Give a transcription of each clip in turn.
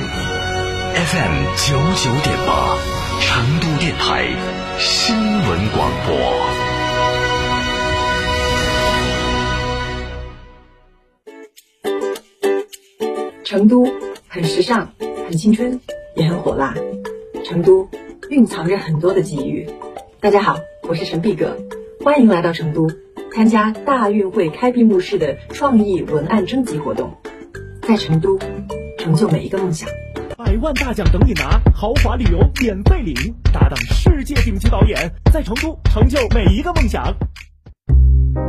，FM 九九点八，成都电台新闻广播。成都很时尚，很青春，也很火辣。成都蕴藏着很多的机遇。大家好，我是陈碧格，欢迎来到成都，参加大运会开闭幕式的创意文案征集活动，在成都成就每一个梦想。百万大奖等你拿，豪华旅游免费领，搭档世界顶级导演，在成都成就每一个梦想。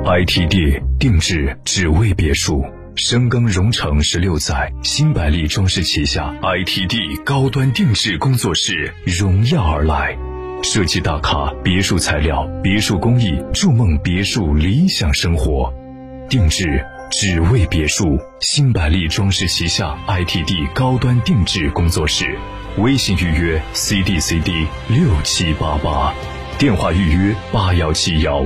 ITD 定制只为别墅，深耕蓉城十六载，新百丽装饰旗下 ITD 高端定制工作室荣耀而来，设计大咖别墅材料、别墅工艺，筑梦别墅理想生活，定制只为别墅，新百丽装饰旗下 ITD 高端定制工作室，微信预约 CDCD 六七八八，电话预约八幺七幺。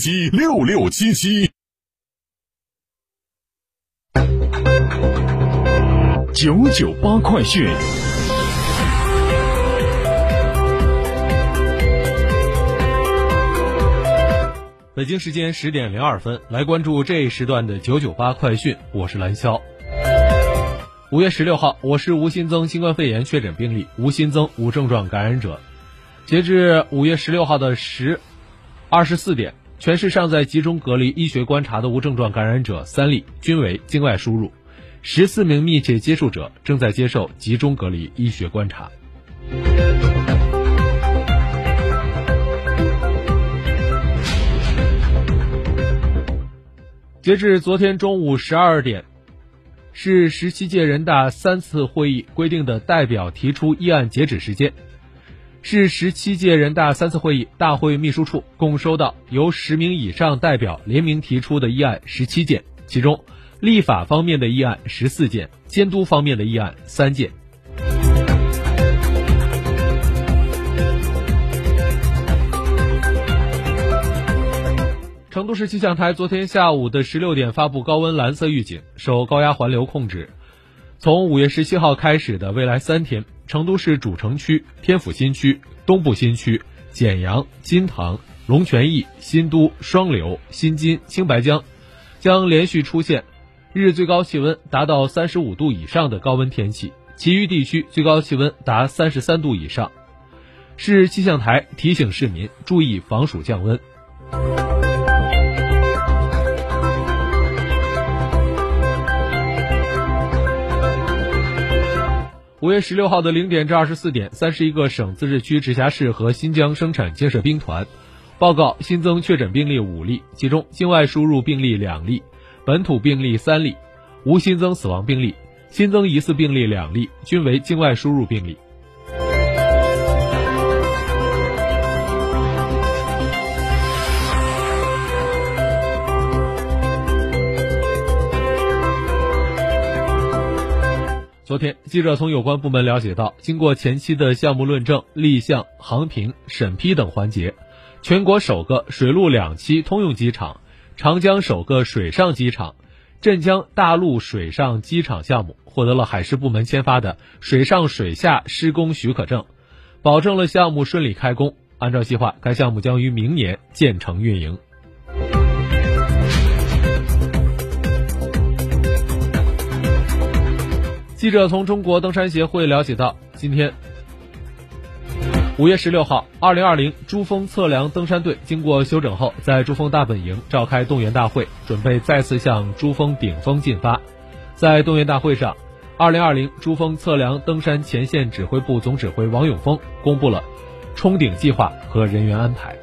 七六六七七。九九八快讯。北京时间十点零二分，来关注这一时段的九九八快讯，我是蓝霄。五月十六号，我市无新增新冠肺炎确诊病例，无新增无症状感染者。截至五月十六号的十二十四点，全市尚在集中隔离医学观察的无症状感染者三例，均为境外输入。十四名密切接触者正在接受集中隔离医学观察。截至昨天中午十二点，是十七届人大三次会议规定的代表提出议案截止时间。市十七届人大三次会议大会秘书处共收到由十名以上代表联名提出的议案十七件，其中立法方面的议案十四件，监督方面的议案三件。成都市气象台昨天下午的十六点发布高温蓝色预警，受高压环流控制，从五月十七号开始的未来三天，成都市主城区、天府新区、东部新区、简阳、金堂、龙泉驿、新都、双流、新津、青白江，将连续出现日最高气温达到三十五度以上的高温天气，其余地区最高气温达三十三度以上。市气象台提醒市民注意防暑降温。五月十六号的零点至二十四点，三十一个省、自治区、直辖市和新疆生产建设兵团报告新增确诊病例五例，其中境外输入病例两例，本土病例三例，无新增死亡病例，新增疑似病例两例，均为境外输入病例。昨天，记者从有关部门了解到，经过前期的项目论证、立项、航评、审批等环节，全国首个水陆两栖通用机场、长江首个水上机场、镇江大陆水上机场项目获得了海事部门签发的水上水下施工许可证，保证了项目顺利开工。按照计划，该项目将于明年建成运营。记者从中国登山协会了解到，今天五月十六号，二零二零珠峰测量登山队经过休整后，在珠峰大本营召开动员大会，准备再次向珠峰顶峰进发。在动员大会上，二零二零珠峰测量登山前线指挥部总指挥王永峰公布了冲顶计划和人员安排。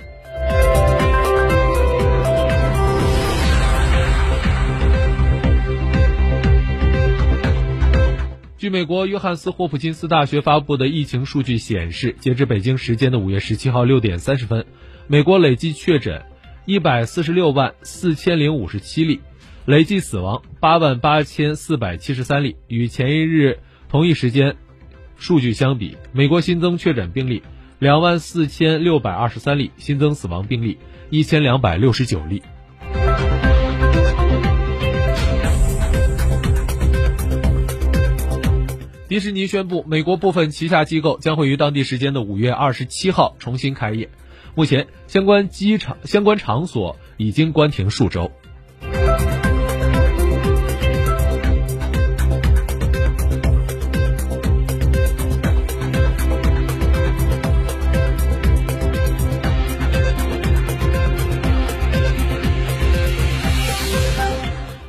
据美国约翰斯霍普金斯大学发布的疫情数据显示，截至北京时间的五月十七号六点三十分，美国累计确诊一百四十六万四千零五十七例，累计死亡八万八千四百七十三例。与前一日同一时间数据相比，美国新增确诊病例两万四千六百二十三例，新增死亡病例一千两百六十九例。迪士尼宣布，美国部分旗下机构将会于当地时间的五月二十七号重新开业。目前，相关机场相关场所已经关停数周。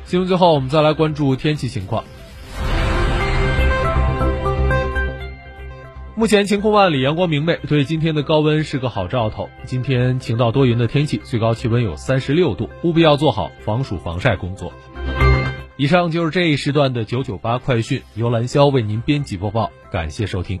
新闻最后，我们再来关注天气情况。目前晴空万里，阳光明媚，对今天的高温是个好兆头。今天晴到多云的天气，最高气温有三十六度，务必要做好防暑防晒工作。以上就是这一时段的九九八快讯，由兰霄为您编辑播报，感谢收听。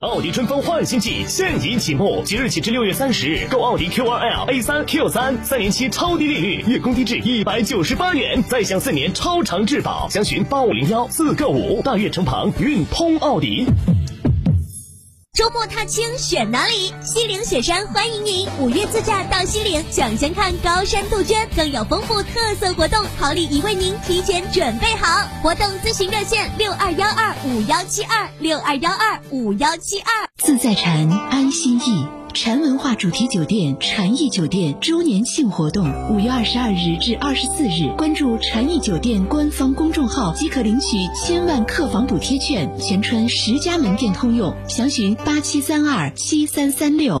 奥迪春风焕新季现已启幕，即日起至六月三十日，购奥迪 Q2L、A3、Q3 三年期超低利率，月供低至一百九十八元，再享四年超长质保。详询八五零幺四个五。大悦城旁运通奥迪。周末踏青选哪里？西岭雪山欢迎您，五月自驾到西岭，抢先看高山杜鹃，更有丰富特色活动，好礼已为您提前准备好。活动咨询热线六二幺二五幺七二六二幺二五幺七二。自在禅安心意。禅文化主题酒店禅意酒店周年庆活动，五月二十二日至二十四日，关注禅意酒店官方公众号即可领取千万客房补贴券，全川十家门店通用。详询八七三二七三三六。